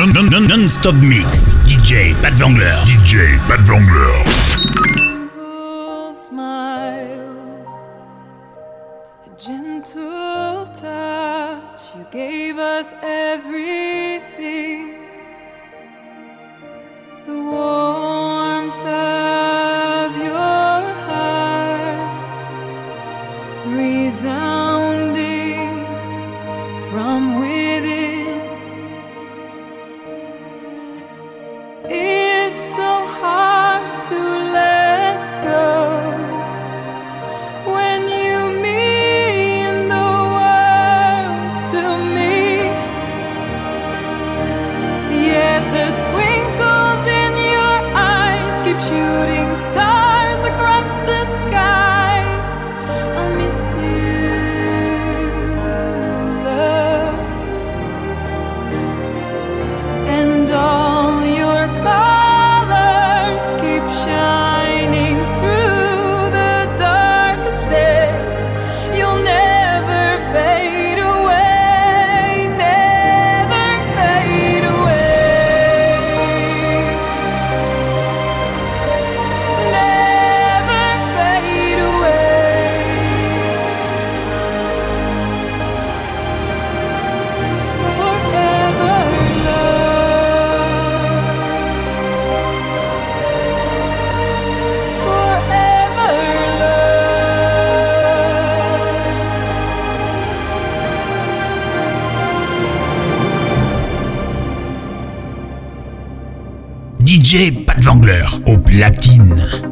Non-stop non, non, stop mix. DJ Pat Vangler. DJ Pat Vangler. gentle touch, you gave us everything. The war. platine.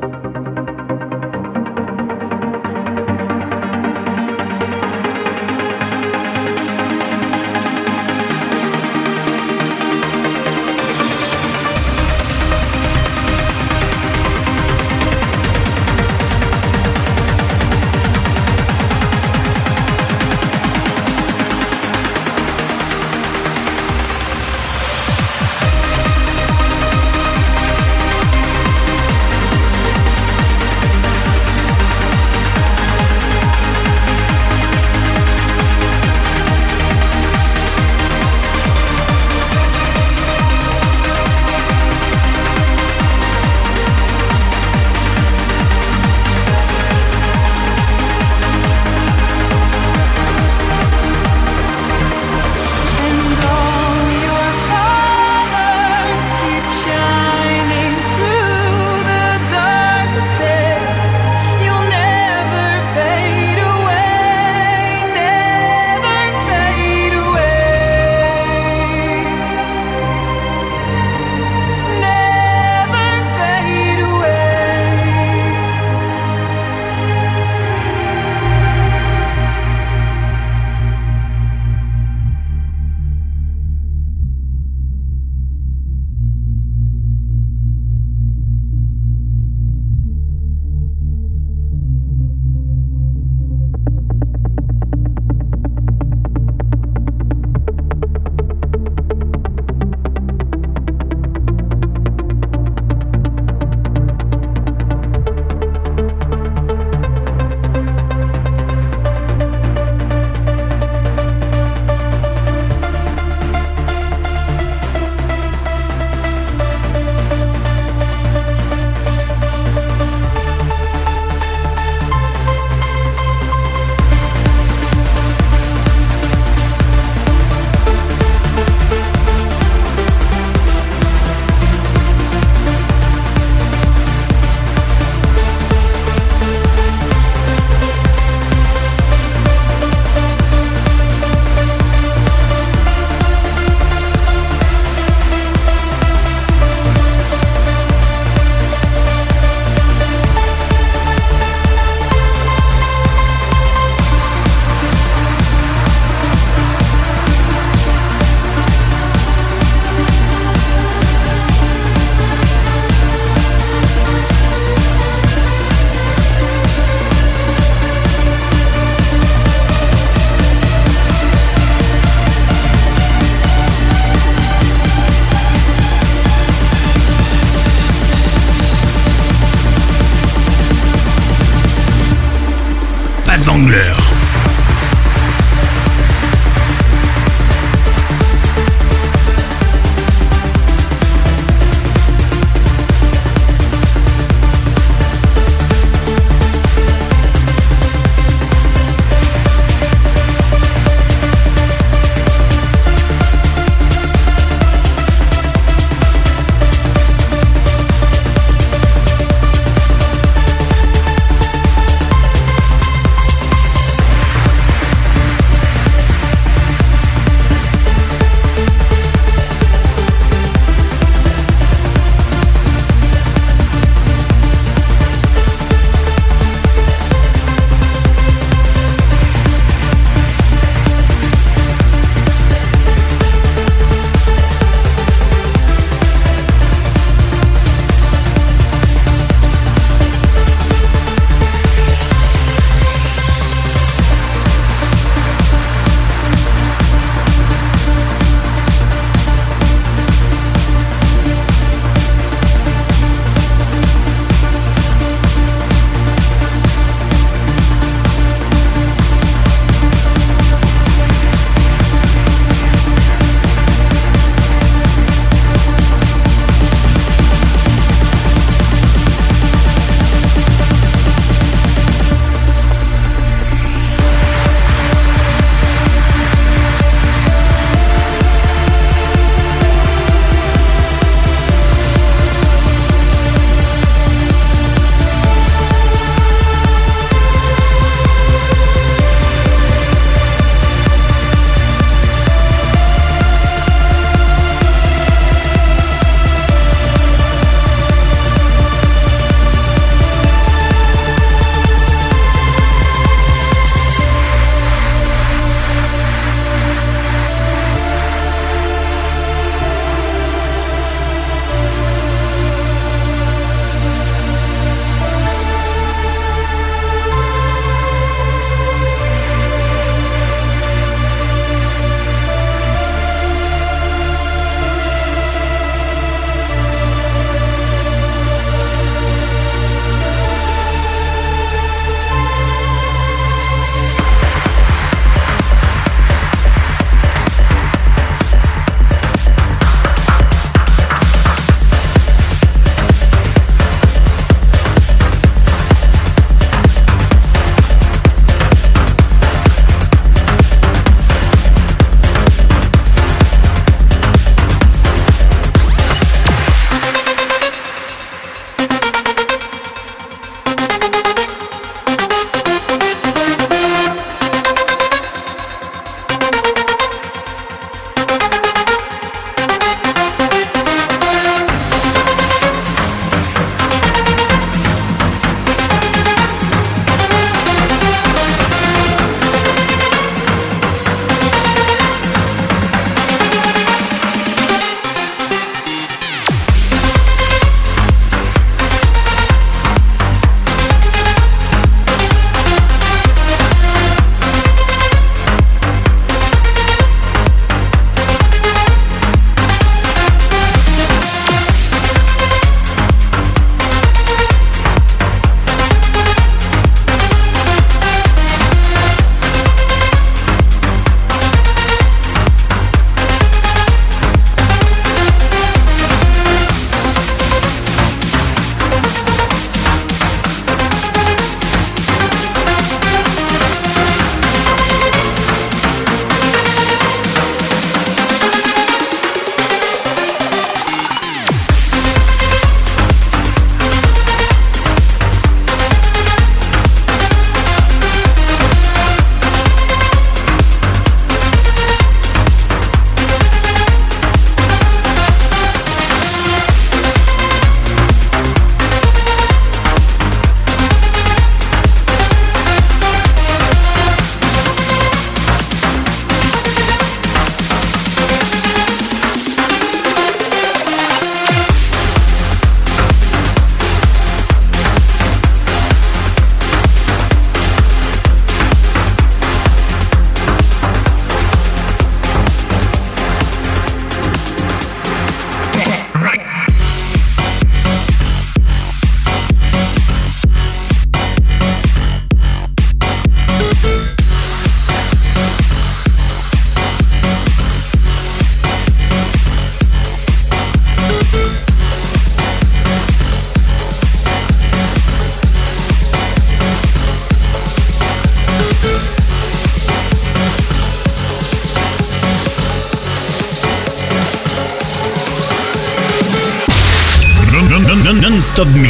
Non-stop mix.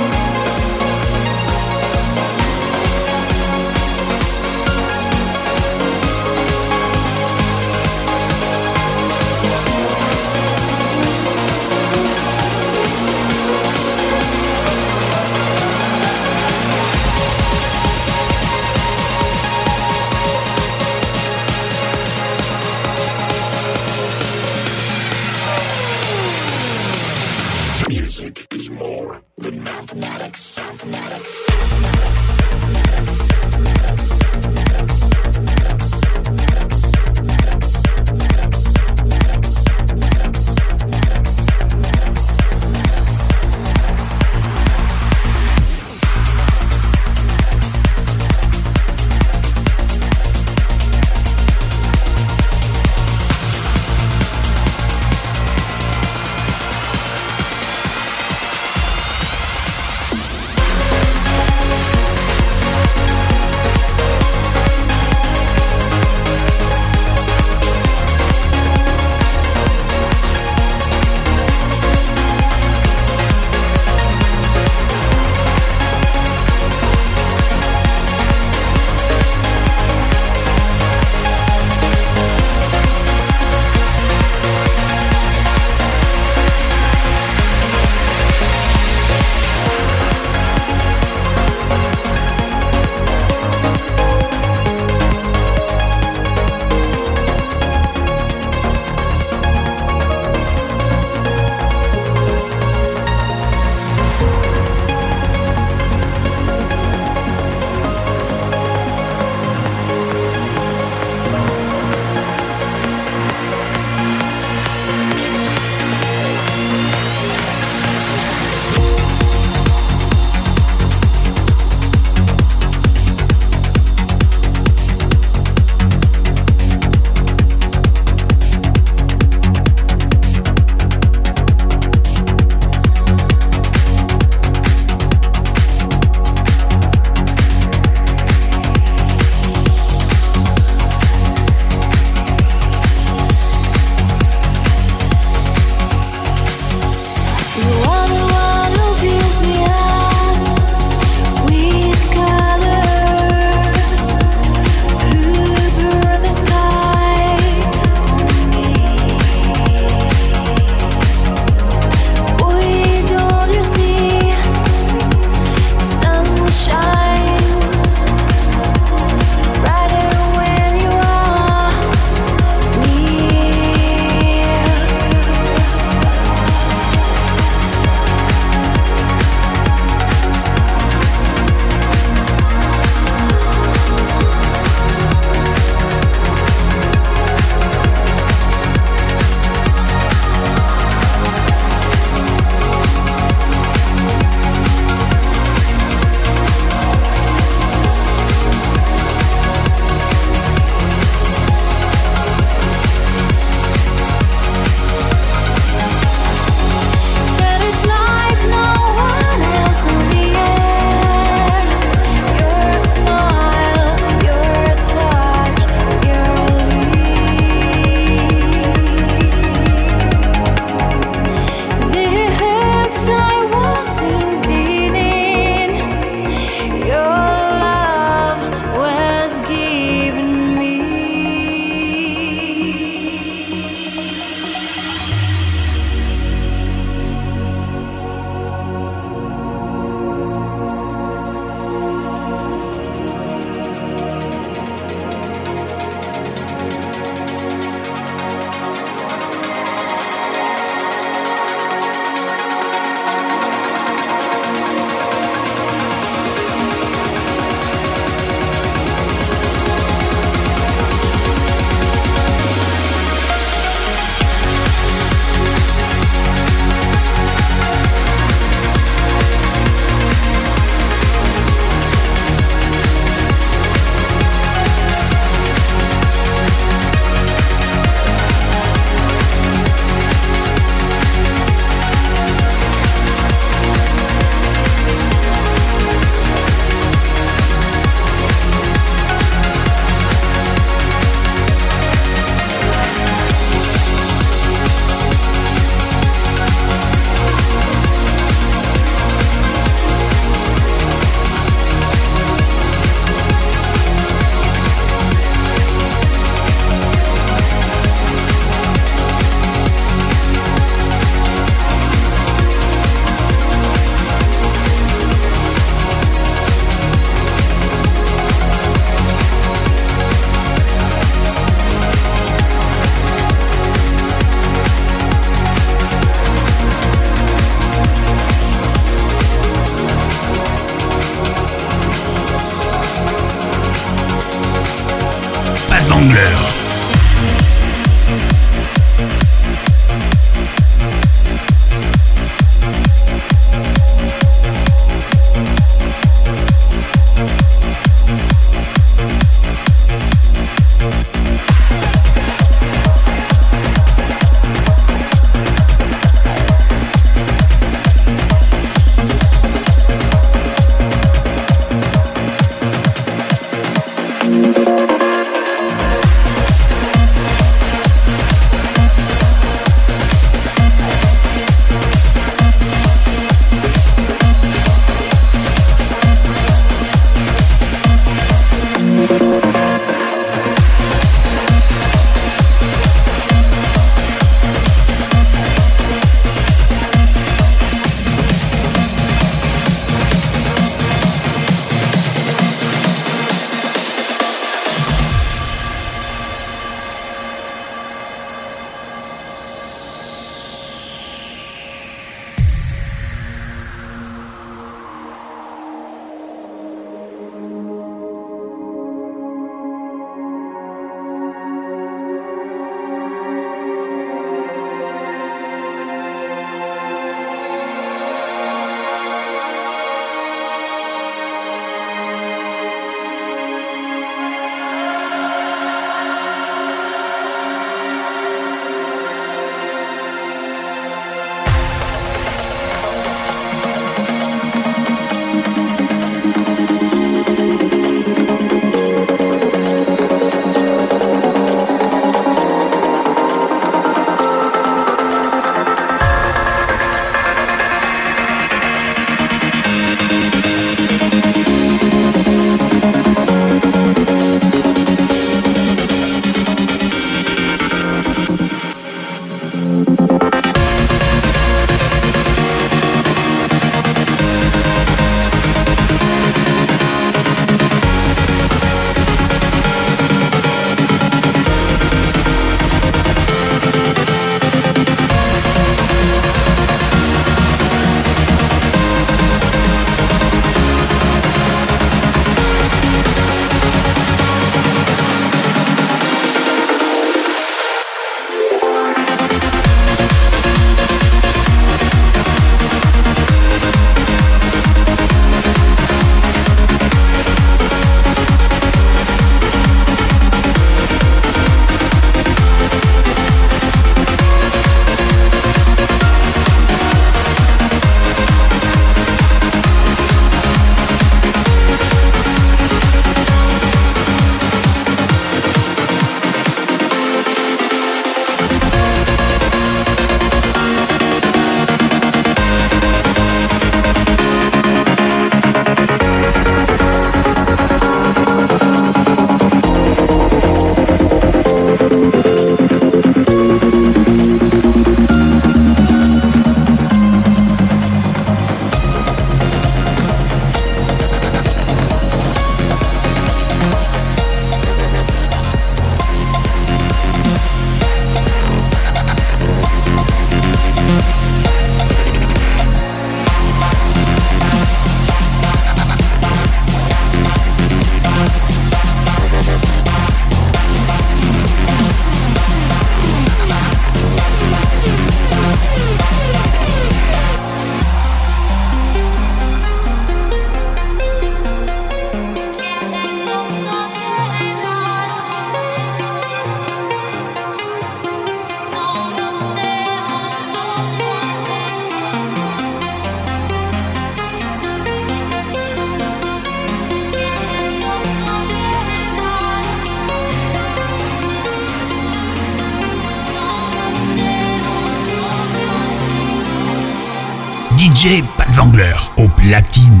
DJ Pat Wangler au platine.